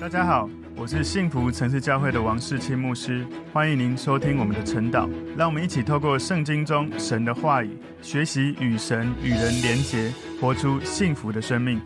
大家好，我是幸福城市教会的王世清牧师，欢迎您收听我们的晨祷。让我们一起透过圣经中神的话语，学习与神与人连结，活出幸福的生命。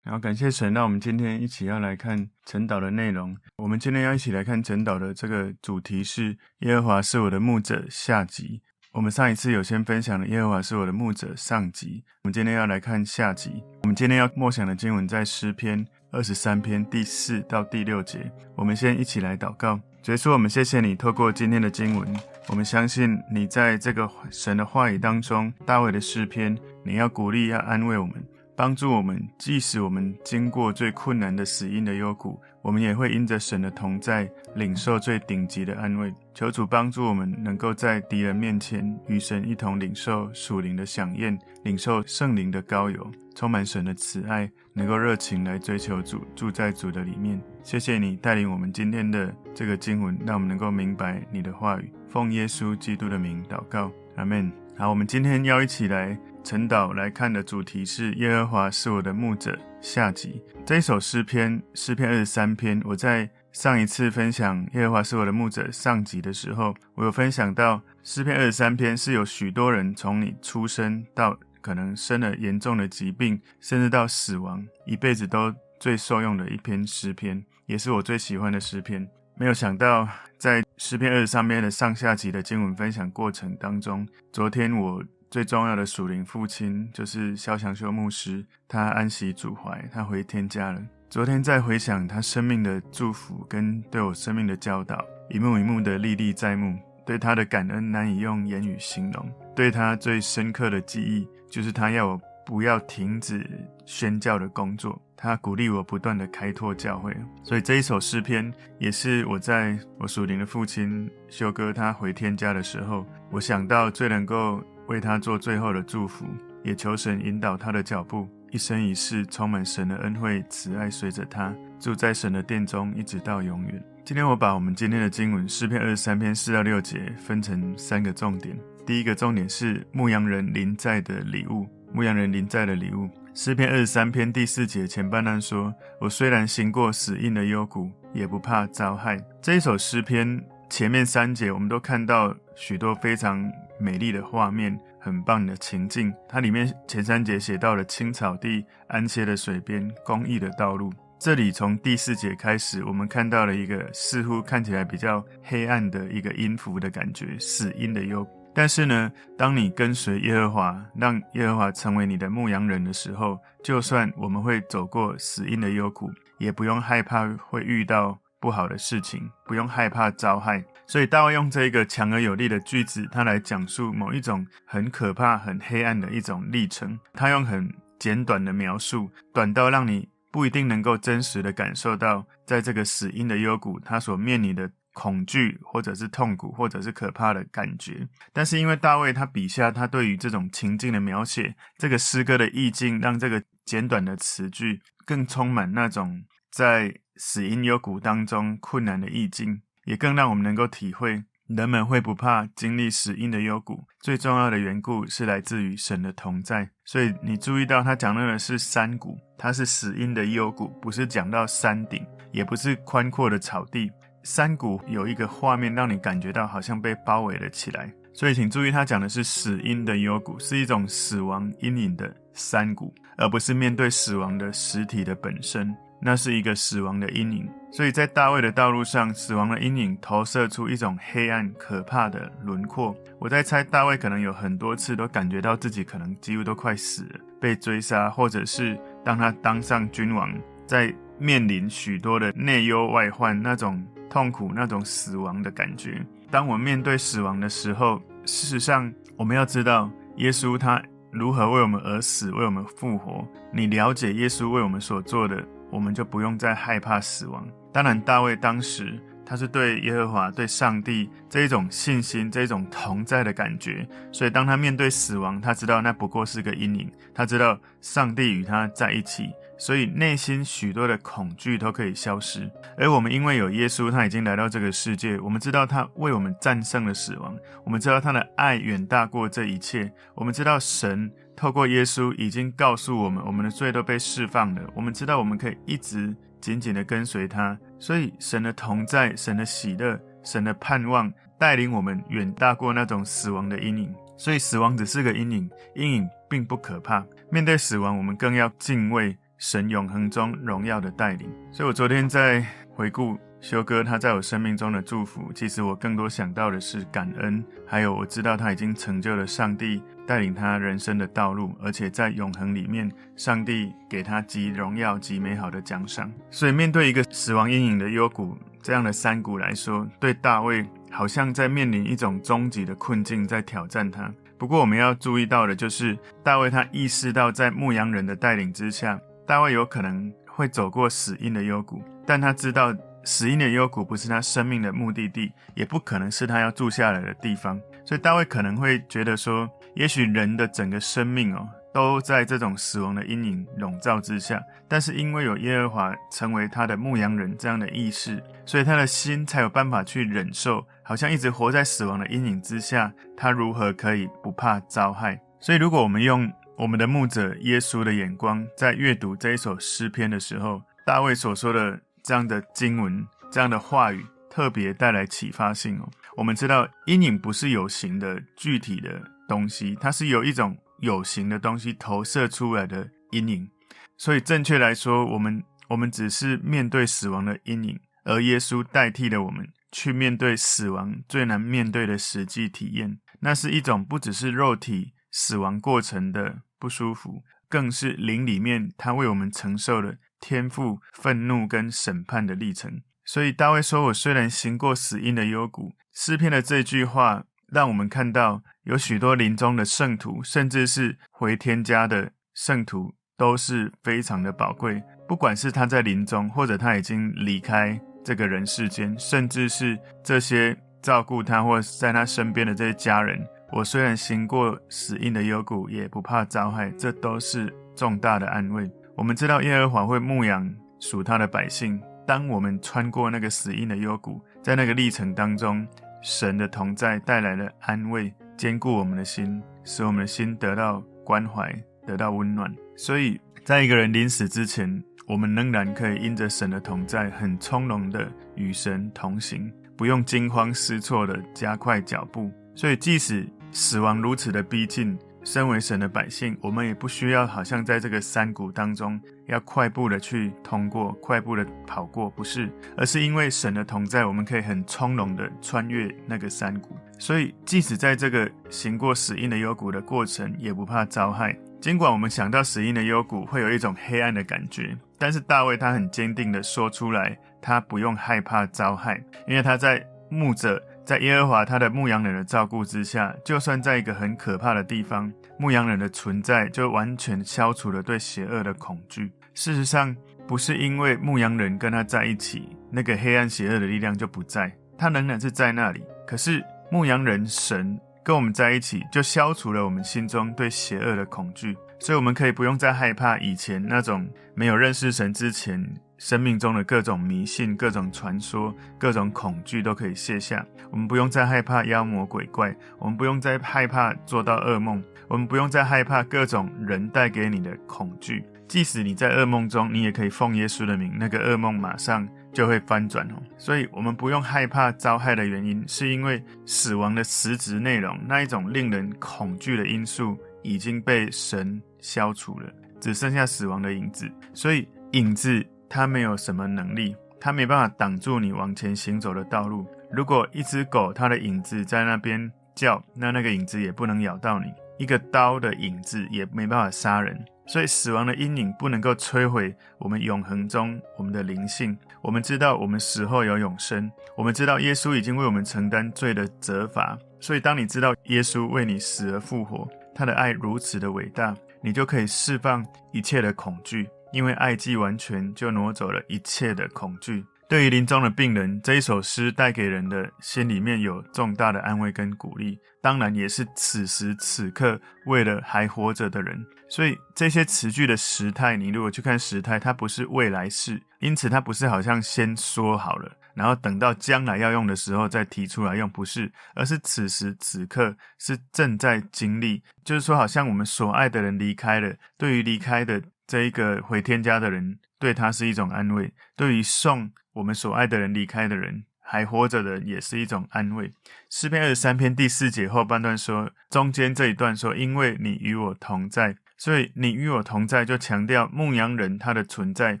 然后感谢神，让我们今天一起要来看晨祷的内容。我们今天要一起来看晨祷的这个主题是耶和华是我的牧者下集。我们上一次有先分享了耶和华是我的牧者上集，我们今天要来看下集。我们今天要默想的经文在诗篇。二十三篇第四到第六节，我们先一起来祷告。主耶稣，我们谢谢你，透过今天的经文，我们相信你在这个神的话语当中，大卫的诗篇，你要鼓励，要安慰我们。帮助我们，即使我们经过最困难的死荫的幽谷，我们也会因着神的同在，领受最顶级的安慰。求主帮助我们，能够在敌人面前与神一同领受属灵的响应，领受圣灵的膏油，充满神的慈爱，能够热情来追求主，住在主的里面。谢谢你带领我们今天的这个经文，让我们能够明白你的话语。奉耶稣基督的名祷告，阿门。好，我们今天要一起来。晨祷来看的主题是耶和华是我的牧者下集。这一首诗篇，诗篇二十三篇，我在上一次分享耶和华是我的牧者上集的时候，我有分享到诗篇二十三篇是有许多人从你出生到可能生了严重的疾病，甚至到死亡，一辈子都最受用的一篇诗篇，也是我最喜欢的诗篇。没有想到在诗篇二十三篇的上下集的经文分享过程当中，昨天我。最重要的属灵父亲就是萧祥修牧师，他安息主怀，他回天家了。昨天在回想他生命的祝福跟对我生命的教导，一幕一幕的历历在目，对他的感恩难以用言语形容。对他最深刻的记忆，就是他要我不要停止宣教的工作，他鼓励我不断的开拓教会。所以这一首诗篇，也是我在我属灵的父亲修哥他回天家的时候，我想到最能够。为他做最后的祝福，也求神引导他的脚步，一生一世充满神的恩惠慈爱，随着他住在神的殿中，一直到永远。今天我把我们今天的经文诗篇二十三篇四到六节分成三个重点。第一个重点是牧羊人临在的礼物，牧羊人临在的礼物。诗篇二十三篇第四节前半段说：“我虽然行过死荫的幽谷，也不怕遭害。”这一首诗篇前面三节我们都看到许多非常。美丽的画面，很棒的情境。它里面前三节写到了青草地、安歇的水边、公义的道路。这里从第四节开始，我们看到了一个似乎看起来比较黑暗的一个音符的感觉，死荫的幽谷。但是呢，当你跟随耶和华，让耶和华成为你的牧羊人的时候，就算我们会走过死荫的幽谷，也不用害怕会遇到不好的事情，不用害怕遭害。所以大卫用这一个强而有力的句子，他来讲述某一种很可怕、很黑暗的一种历程。他用很简短的描述，短到让你不一定能够真实的感受到，在这个死荫的幽谷，他所面临的恐惧，或者是痛苦，或者是可怕的感觉。但是因为大卫他笔下，他对于这种情境的描写，这个诗歌的意境，让这个简短的词句更充满那种在死荫幽谷当中困难的意境。也更让我们能够体会，人们会不怕经历死荫的幽谷，最重要的缘故是来自于神的同在。所以你注意到他讲到的是山谷，它是死荫的幽谷，不是讲到山顶，也不是宽阔的草地。山谷有一个画面让你感觉到好像被包围了起来。所以请注意，他讲的是死因的幽谷，是一种死亡阴影的山谷，而不是面对死亡的实体的本身。那是一个死亡的阴影，所以在大卫的道路上，死亡的阴影投射出一种黑暗可怕的轮廓。我在猜，大卫可能有很多次都感觉到自己可能几乎都快死了，被追杀，或者是当他当上君王，在面临许多的内忧外患，那种痛苦，那种死亡的感觉。当我们面对死亡的时候，事实上我们要知道，耶稣他如何为我们而死，为我们复活。你了解耶稣为我们所做的。我们就不用再害怕死亡。当然，大卫当时他是对耶和华、对上帝这一种信心、这一种同在的感觉，所以当他面对死亡，他知道那不过是个阴影，他知道上帝与他在一起，所以内心许多的恐惧都可以消失。而我们因为有耶稣，他已经来到这个世界，我们知道他为我们战胜了死亡，我们知道他的爱远大过这一切，我们知道神。透过耶稣已经告诉我们，我们的罪都被释放了。我们知道我们可以一直紧紧的跟随他。所以神的同在、神的喜乐、神的盼望，带领我们远大过那种死亡的阴影。所以死亡只是个阴影，阴影并不可怕。面对死亡，我们更要敬畏神永恒中荣耀的带领。所以我昨天在回顾修哥他在我生命中的祝福，其实我更多想到的是感恩，还有我知道他已经成就了上帝带领他人生的道路，而且在永恒里面，上帝给他极荣耀、极美好的奖赏。所以面对一个死亡阴影的幽谷这样的山谷来说，对大卫。好像在面临一种终极的困境，在挑战他。不过，我们要注意到的就是，大卫他意识到，在牧羊人的带领之下，大卫有可能会走过死荫的幽谷，但他知道死荫的幽谷不是他生命的目的地，也不可能是他要住下来的地方。所以，大卫可能会觉得说，也许人的整个生命哦。都在这种死亡的阴影笼罩之下，但是因为有耶和华成为他的牧羊人这样的意识，所以他的心才有办法去忍受，好像一直活在死亡的阴影之下，他如何可以不怕遭害？所以，如果我们用我们的牧者耶稣的眼光在阅读这一首诗篇的时候，大卫所说的这样的经文、这样的话语，特别带来启发性哦。我们知道阴影不是有形的具体的东西，它是有一种。有形的东西投射出来的阴影，所以正确来说，我们我们只是面对死亡的阴影，而耶稣代替了我们去面对死亡最难面对的实际体验。那是一种不只是肉体死亡过程的不舒服，更是灵里面他为我们承受了天赋愤怒跟审判的历程。所以大卫说：“我虽然行过死荫的幽谷。”诗篇的这句话。让我们看到有许多临终的圣徒，甚至是回天家的圣徒，都是非常的宝贵。不管是他在临终，或者他已经离开这个人世间，甚至是这些照顾他或在他身边的这些家人，我虽然行过死荫的幽谷，也不怕遭害，这都是重大的安慰。我们知道耶和华会牧养属他的百姓。当我们穿过那个死荫的幽谷，在那个历程当中。神的同在带来了安慰，坚固我们的心，使我们的心得到关怀，得到温暖。所以在一个人临死之前，我们仍然可以因着神的同在，很从容的与神同行，不用惊慌失措的加快脚步。所以即使死亡如此的逼近，身为神的百姓，我们也不需要好像在这个山谷当中。要快步的去通过，快步的跑过，不是，而是因为神的同在，我们可以很从容的穿越那个山谷。所以，即使在这个行过死荫的幽谷的过程，也不怕遭害。尽管我们想到死荫的幽谷会有一种黑暗的感觉，但是大卫他很坚定的说出来，他不用害怕遭害，因为他在牧者，在耶和华他的牧羊人的照顾之下，就算在一个很可怕的地方。牧羊人的存在就完全消除了对邪恶的恐惧。事实上，不是因为牧羊人跟他在一起，那个黑暗邪恶的力量就不在，他仍然是在那里。可是牧羊人神跟我们在一起，就消除了我们心中对邪恶的恐惧，所以我们可以不用再害怕以前那种没有认识神之前。生命中的各种迷信、各种传说、各种恐惧都可以卸下。我们不用再害怕妖魔鬼怪，我们不用再害怕做到噩梦，我们不用再害怕各种人带给你的恐惧。即使你在噩梦中，你也可以奉耶稣的名，那个噩梦马上就会翻转哦。所以，我们不用害怕遭害的原因，是因为死亡的实质内容，那一种令人恐惧的因素已经被神消除了，只剩下死亡的影子。所以，影子。它没有什么能力，它没办法挡住你往前行走的道路。如果一只狗，它的影子在那边叫，那那个影子也不能咬到你。一个刀的影子也没办法杀人。所以，死亡的阴影不能够摧毁我们永恒中我们的灵性。我们知道我们死后有永生，我们知道耶稣已经为我们承担罪的责罚。所以，当你知道耶稣为你死而复活，他的爱如此的伟大，你就可以释放一切的恐惧。因为爱既完全，就挪走了一切的恐惧。对于临终的病人，这一首诗带给人的心里面有重大的安慰跟鼓励。当然，也是此时此刻为了还活着的人。所以这些词句的时态，你如果去看时态，它不是未来式，因此它不是好像先说好了，然后等到将来要用的时候再提出来用，不是，而是此时此刻是正在经历。就是说，好像我们所爱的人离开了，对于离开的。这一个回天家的人，对他是一种安慰；对于送我们所爱的人离开的人，还活着的，也是一种安慰。诗篇二十三篇第四节后半段说，中间这一段说，因为你与我同在，所以你与我同在，就强调牧羊人他的存在，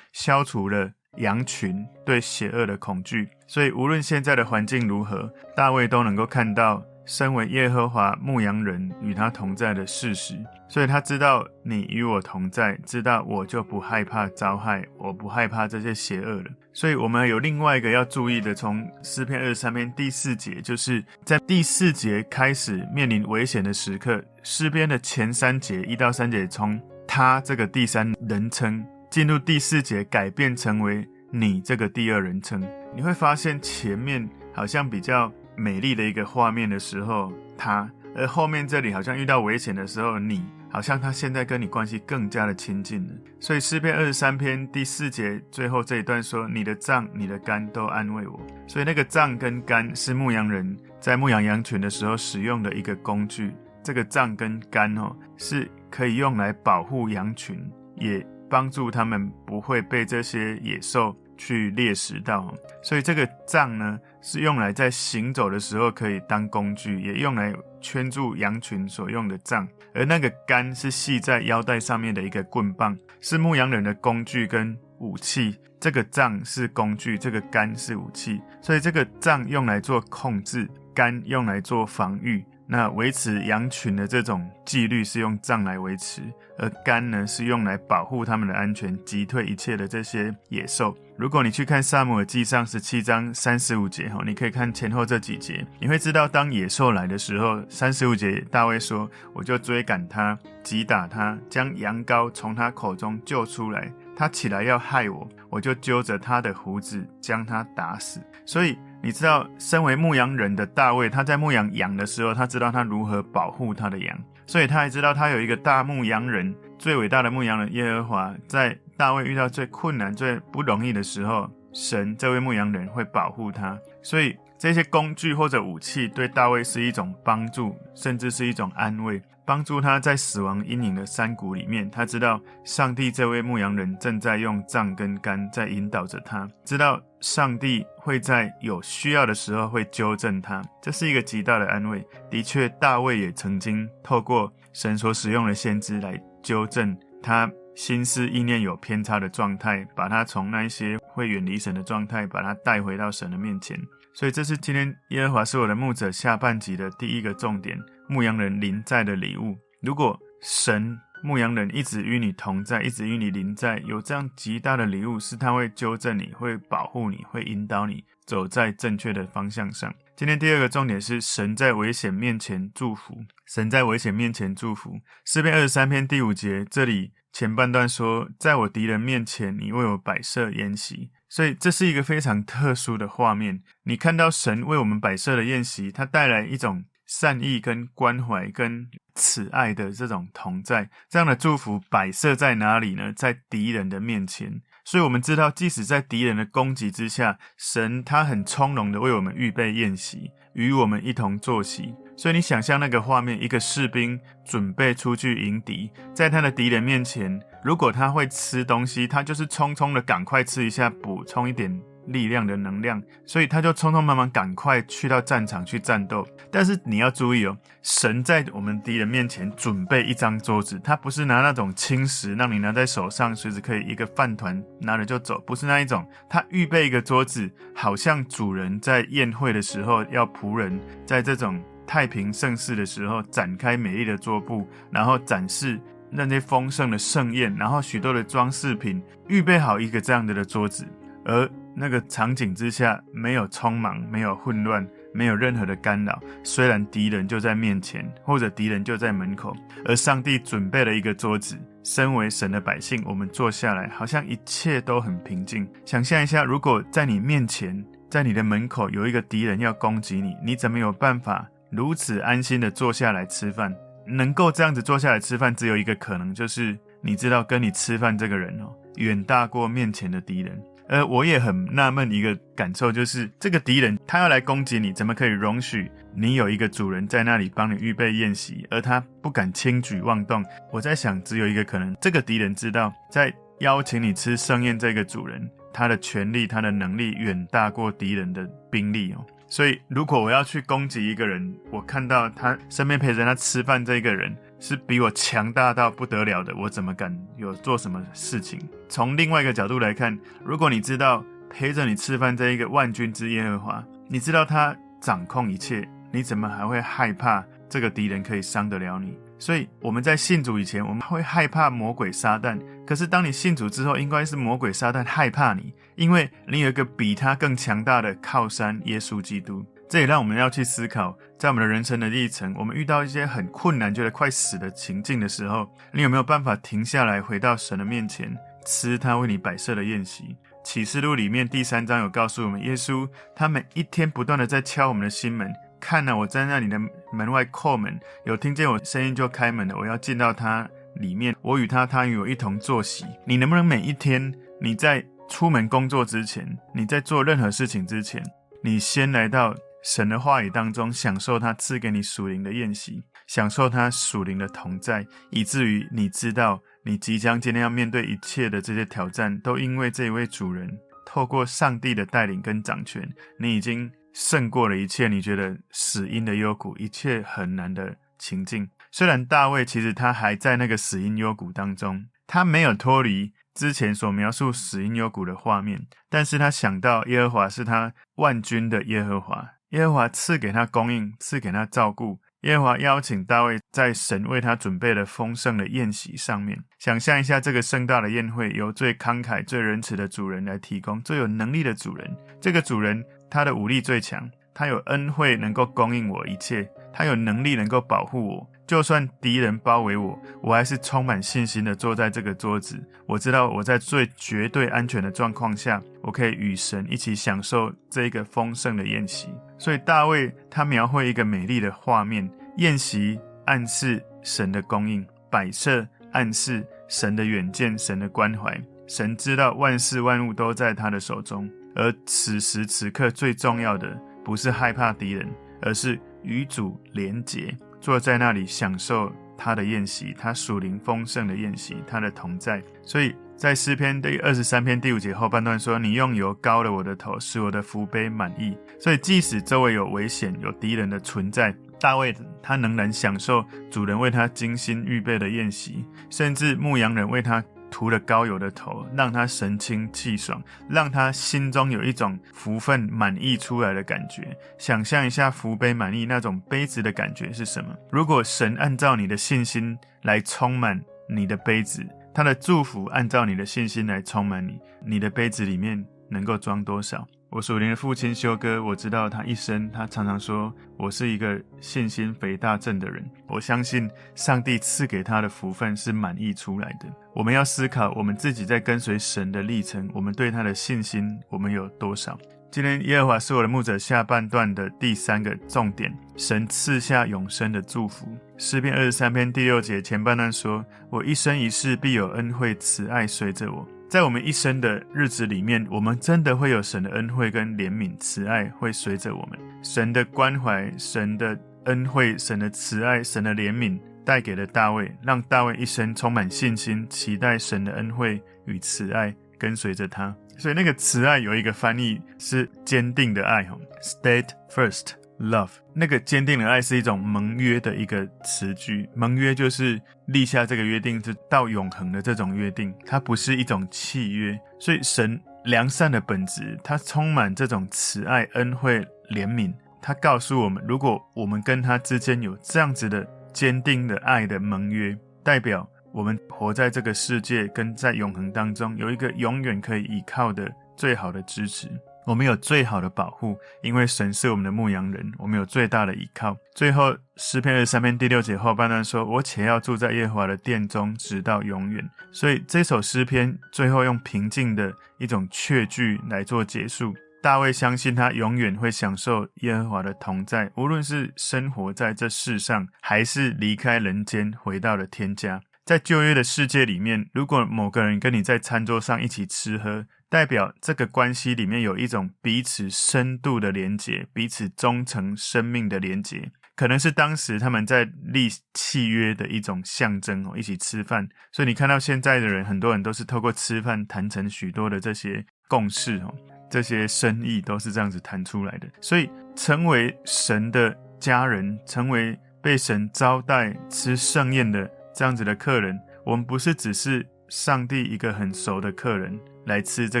消除了羊群对邪恶的恐惧。所以无论现在的环境如何，大卫都能够看到。身为耶和华牧羊人与他同在的事实，所以他知道你与我同在，知道我就不害怕遭害，我不害怕这些邪恶了。所以，我们有另外一个要注意的，从诗篇二十三篇第四节，就是在第四节开始面临危险的时刻，诗篇的前三节一到三节，从他这个第三人称进入第四节，改变成为你这个第二人称，你会发现前面好像比较。美丽的一个画面的时候，他；而后面这里好像遇到危险的时候，你好像他现在跟你关系更加的亲近了。所以诗篇二十三篇第四节最后这一段说：“你的杖、你的竿都安慰我。”所以那个杖跟竿是牧羊人在牧羊羊群的时候使用的一个工具。这个杖跟竿哦，是可以用来保护羊群，也帮助他们不会被这些野兽去猎食到。所以这个杖呢，是用来在行走的时候可以当工具，也用来圈住羊群所用的杖。而那个竿是系在腰带上面的一个棍棒，是牧羊人的工具跟武器。这个杖是工具，这个竿是武器。所以这个杖用来做控制，竿用来做防御。那维持羊群的这种纪律是用杖来维持，而竿呢是用来保护他们的安全，击退一切的这些野兽。如果你去看撒母耳记上十七章三十五节哈，你可以看前后这几节，你会知道当野兽来的时候，三十五节大卫说：“我就追赶他，击打他，将羊羔从他口中救出来。他起来要害我，我就揪着他的胡子将他打死。”所以。你知道，身为牧羊人的大卫，他在牧羊羊的时候，他知道他如何保护他的羊，所以他还知道他有一个大牧羊人，最伟大的牧羊人耶和华，在大卫遇到最困难、最不容易的时候，神这位牧羊人会保护他，所以这些工具或者武器对大卫是一种帮助，甚至是一种安慰。帮助他在死亡阴影的山谷里面，他知道上帝这位牧羊人正在用杖跟竿在引导着他，知道上帝会在有需要的时候会纠正他，这是一个极大的安慰。的确，大卫也曾经透过神所使用的先知来纠正他心思意念有偏差的状态，把他从那些会远离神的状态，把他带回到神的面前。所以，这是今天耶和华是我的牧者下半集的第一个重点：牧羊人临在的礼物。如果神牧羊人一直与你同在，一直与你临在，有这样极大的礼物，是他会纠正你，会保护你，会引导你走在正确的方向上。今天第二个重点是神在危险面前祝福。神在危险面前祝福。诗篇二十三篇第五节，这里前半段说：“在我敌人面前，你为我摆设筵席。”所以这是一个非常特殊的画面。你看到神为我们摆设的宴席，它带来一种善意、跟关怀、跟慈爱的这种同在。这样的祝福摆设在哪里呢？在敌人的面前。所以我们知道，即使在敌人的攻击之下，神他很从容的为我们预备宴席，与我们一同坐席。所以你想象那个画面，一个士兵准备出去迎敌，在他的敌人面前，如果他会吃东西，他就是匆匆的赶快吃一下，补充一点力量的能量，所以他就匆匆忙忙赶快去到战场去战斗。但是你要注意哦，神在我们敌人面前准备一张桌子，他不是拿那种轻食让你拿在手上，随时可以一个饭团拿了就走，不是那一种，他预备一个桌子，好像主人在宴会的时候要仆人在这种。太平盛世的时候，展开美丽的桌布，然后展示那些丰盛的盛宴，然后许多的装饰品，预备好一个这样的的桌子。而那个场景之下，没有匆忙，没有混乱，没有任何的干扰。虽然敌人就在面前，或者敌人就在门口，而上帝准备了一个桌子。身为神的百姓，我们坐下来，好像一切都很平静。想象一下，如果在你面前，在你的门口有一个敌人要攻击你，你怎么有办法？如此安心的坐下来吃饭，能够这样子坐下来吃饭，只有一个可能，就是你知道跟你吃饭这个人哦，远大过面前的敌人。而我也很纳闷一个感受，就是这个敌人他要来攻击你，怎么可以容许你有一个主人在那里帮你预备宴席，而他不敢轻举妄动。我在想，只有一个可能，这个敌人知道，在邀请你吃盛宴这个主人，他的权力、他的能力远大过敌人的兵力哦。所以，如果我要去攻击一个人，我看到他身边陪着他吃饭这一个人是比我强大到不得了的，我怎么敢有做什么事情？从另外一个角度来看，如果你知道陪着你吃饭这一个万军之耶和华，你知道他掌控一切。你怎么还会害怕这个敌人可以伤得了你？所以我们在信主以前，我们会害怕魔鬼撒旦。可是当你信主之后，应该是魔鬼撒旦害怕你，因为你有一个比他更强大的靠山——耶稣基督。这也让我们要去思考，在我们的人生的历程，我们遇到一些很困难、觉得快死的情境的时候，你有没有办法停下来，回到神的面前，吃他为你摆设的宴席？启示录里面第三章有告诉我们，耶稣他每一天不断的在敲我们的心门。看了，我站在你的门外叩门，有听见我声音就开门了。我要进到他里面，我与他，他与我一同坐席。你能不能每一天，你在出门工作之前，你在做任何事情之前，你先来到神的话语当中，享受他赐给你属灵的宴席，享受他属灵的同在，以至于你知道，你即将今天要面对一切的这些挑战，都因为这位主人透过上帝的带领跟掌权，你已经。胜过了一切，你觉得死荫的幽谷，一切很难的情境。虽然大卫其实他还在那个死荫幽谷当中，他没有脱离之前所描述死荫幽谷的画面，但是他想到耶和华是他万军的耶和华，耶和华赐给他供应，赐给他照顾。耶和华邀请大卫在神为他准备的丰盛的宴席上面，想象一下这个盛大的宴会，由最慷慨、最仁慈的主人来提供，最有能力的主人。这个主人他的武力最强，他有恩惠能够供应我一切，他有能力能够保护我。就算敌人包围我，我还是充满信心的坐在这个桌子。我知道我在最绝对安全的状况下，我可以与神一起享受这一个丰盛的宴席。所以大卫他描绘一个美丽的画面：宴席暗示神的供应，摆设暗示神的远见、神的关怀。神知道万事万物都在他的手中，而此时此刻最重要的不是害怕敌人，而是与主连结。坐在那里享受他的宴席，他属灵丰盛的宴席，他的同在。所以在诗篇第二十三篇第五节后半段说：“你用油膏了我的头，使我的福杯满溢。”所以即使周围有危险、有敌人的存在，大卫他仍然享受主人为他精心预备的宴席，甚至牧羊人为他。涂了膏油的头，让他神清气爽，让他心中有一种福分满溢出来的感觉。想象一下福杯满溢那种杯子的感觉是什么？如果神按照你的信心来充满你的杯子，他的祝福按照你的信心来充满你，你的杯子里面能够装多少？我属灵的父亲修哥，我知道他一生，他常常说我是一个信心肥大症的人。我相信上帝赐给他的福分是满溢出来的。我们要思考我们自己在跟随神的历程，我们对他的信心，我们有多少？今天耶和华是我的牧者下半段的第三个重点，神赐下永生的祝福。诗篇二十三篇第六节前半段说：我一生一世必有恩惠慈爱随着我。在我们一生的日子里面，我们真的会有神的恩惠跟怜悯、慈爱会随着我们。神的关怀、神的恩惠、神的慈爱、神的怜悯带给了大卫，让大卫一生充满信心，期待神的恩惠与慈爱跟随着他。所以那个慈爱有一个翻译是坚定的爱，steadfast。Love 那个坚定的爱是一种盟约的一个词句，盟约就是立下这个约定，是到永恒的这种约定，它不是一种契约。所以神良善的本质，它充满这种慈爱、恩惠、怜悯。它告诉我们，如果我们跟他之间有这样子的坚定的爱的盟约，代表我们活在这个世界跟在永恒当中，有一个永远可以依靠的最好的支持。我们有最好的保护，因为神是我们的牧羊人，我们有最大的依靠。最后，诗篇二十三篇第六节后半段说：“我且要住在耶和华的殿中，直到永远。”所以这首诗篇最后用平静的一种确据来做结束。大卫相信他永远会享受耶和华的同在，无论是生活在这世上，还是离开人间回到了天家。在旧约的世界里面，如果某个人跟你在餐桌上一起吃喝，代表这个关系里面有一种彼此深度的连结，彼此忠诚生命的连结，可能是当时他们在立契约的一种象征哦，一起吃饭。所以你看到现在的人，很多人都是透过吃饭谈成许多的这些共识哦，这些生意都是这样子谈出来的。所以成为神的家人，成为被神招待吃盛宴的这样子的客人，我们不是只是上帝一个很熟的客人。来吃这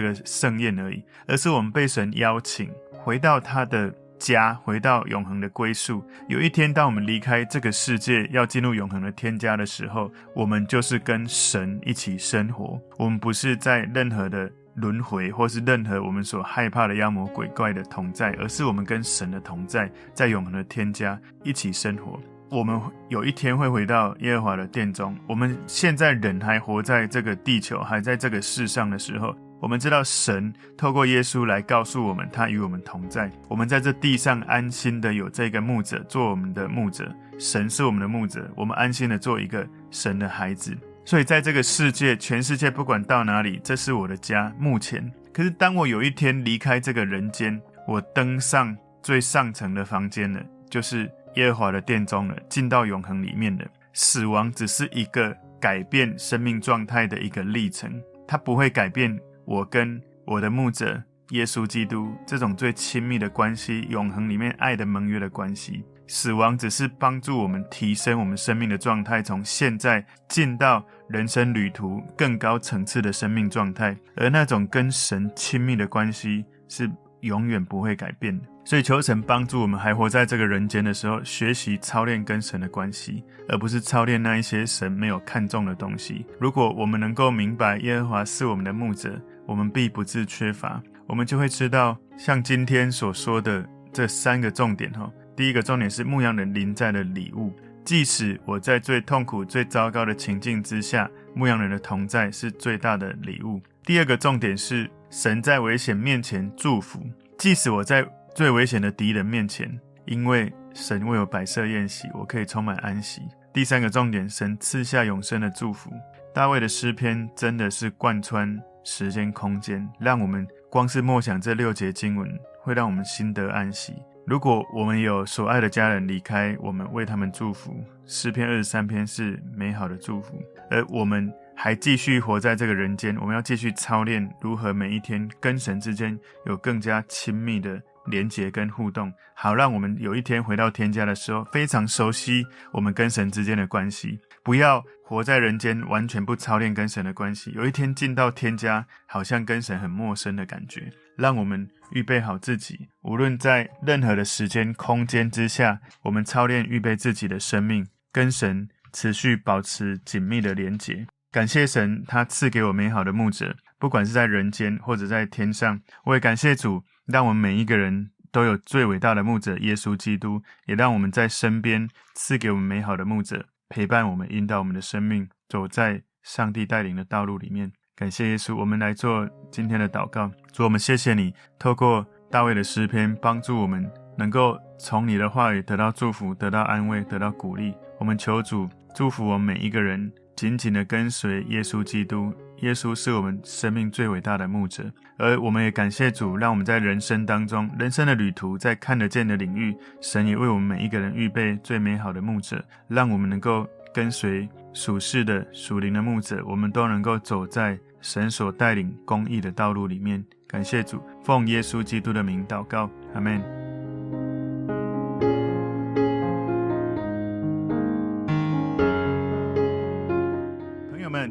个盛宴而已，而是我们被神邀请回到他的家，回到永恒的归宿。有一天，当我们离开这个世界，要进入永恒的天家的时候，我们就是跟神一起生活。我们不是在任何的轮回，或是任何我们所害怕的妖魔鬼怪的同在，而是我们跟神的同在，在永恒的天家一起生活。我们有一天会回到耶和华的殿中。我们现在人还活在这个地球，还在这个世上的时候，我们知道神透过耶稣来告诉我们，他与我们同在。我们在这地上安心的有这个牧者做我们的牧者，神是我们的牧者，我们安心的做一个神的孩子。所以在这个世界，全世界不管到哪里，这是我的家。目前，可是当我有一天离开这个人间，我登上最上层的房间了，就是。耶和华的殿中了，进到永恒里面的死亡，只是一个改变生命状态的一个历程，它不会改变我跟我的牧者耶稣基督这种最亲密的关系，永恒里面爱的盟约的关系。死亡只是帮助我们提升我们生命的状态，从现在进到人生旅途更高层次的生命状态，而那种跟神亲密的关系是永远不会改变的。所以，求神帮助我们还活在这个人间的时候，学习操练跟神的关系，而不是操练那一些神没有看重的东西。如果我们能够明白耶和华是我们的牧者，我们必不致缺乏。我们就会知道，像今天所说的这三个重点哈。第一个重点是牧羊人临在的礼物，即使我在最痛苦、最糟糕的情境之下，牧羊人的同在是最大的礼物。第二个重点是神在危险面前祝福，即使我在。最危险的敌人面前，因为神为我摆设宴席，我可以充满安息。第三个重点，神赐下永生的祝福。大卫的诗篇真的是贯穿时间空间，让我们光是默想这六节经文，会让我们心得安息。如果我们有所爱的家人离开，我们为他们祝福。诗篇二十三篇是美好的祝福，而我们还继续活在这个人间，我们要继续操练如何每一天跟神之间有更加亲密的。连结跟互动，好让我们有一天回到天家的时候，非常熟悉我们跟神之间的关系。不要活在人间，完全不操练跟神的关系。有一天进到天家，好像跟神很陌生的感觉。让我们预备好自己，无论在任何的时间空间之下，我们操练预备自己的生命，跟神持续保持紧密的连结。感谢神，他赐给我美好的牧者，不管是在人间或者在天上。我也感谢主。让我们每一个人都有最伟大的牧者耶稣基督，也让我们在身边赐给我们美好的牧者，陪伴我们，引导我们的生命走在上帝带领的道路里面。感谢耶稣，我们来做今天的祷告。主，我们谢谢你，透过大卫的诗篇，帮助我们能够从你的话语得到祝福，得到安慰，得到鼓励。我们求主祝福我们每一个人，紧紧的跟随耶稣基督。耶稣是我们生命最伟大的牧者，而我们也感谢主，让我们在人生当中，人生的旅途，在看得见的领域，神也为我们每一个人预备最美好的牧者，让我们能够跟随属世的属灵的牧者，我们都能够走在神所带领公义的道路里面。感谢主，奉耶稣基督的名祷告，阿门。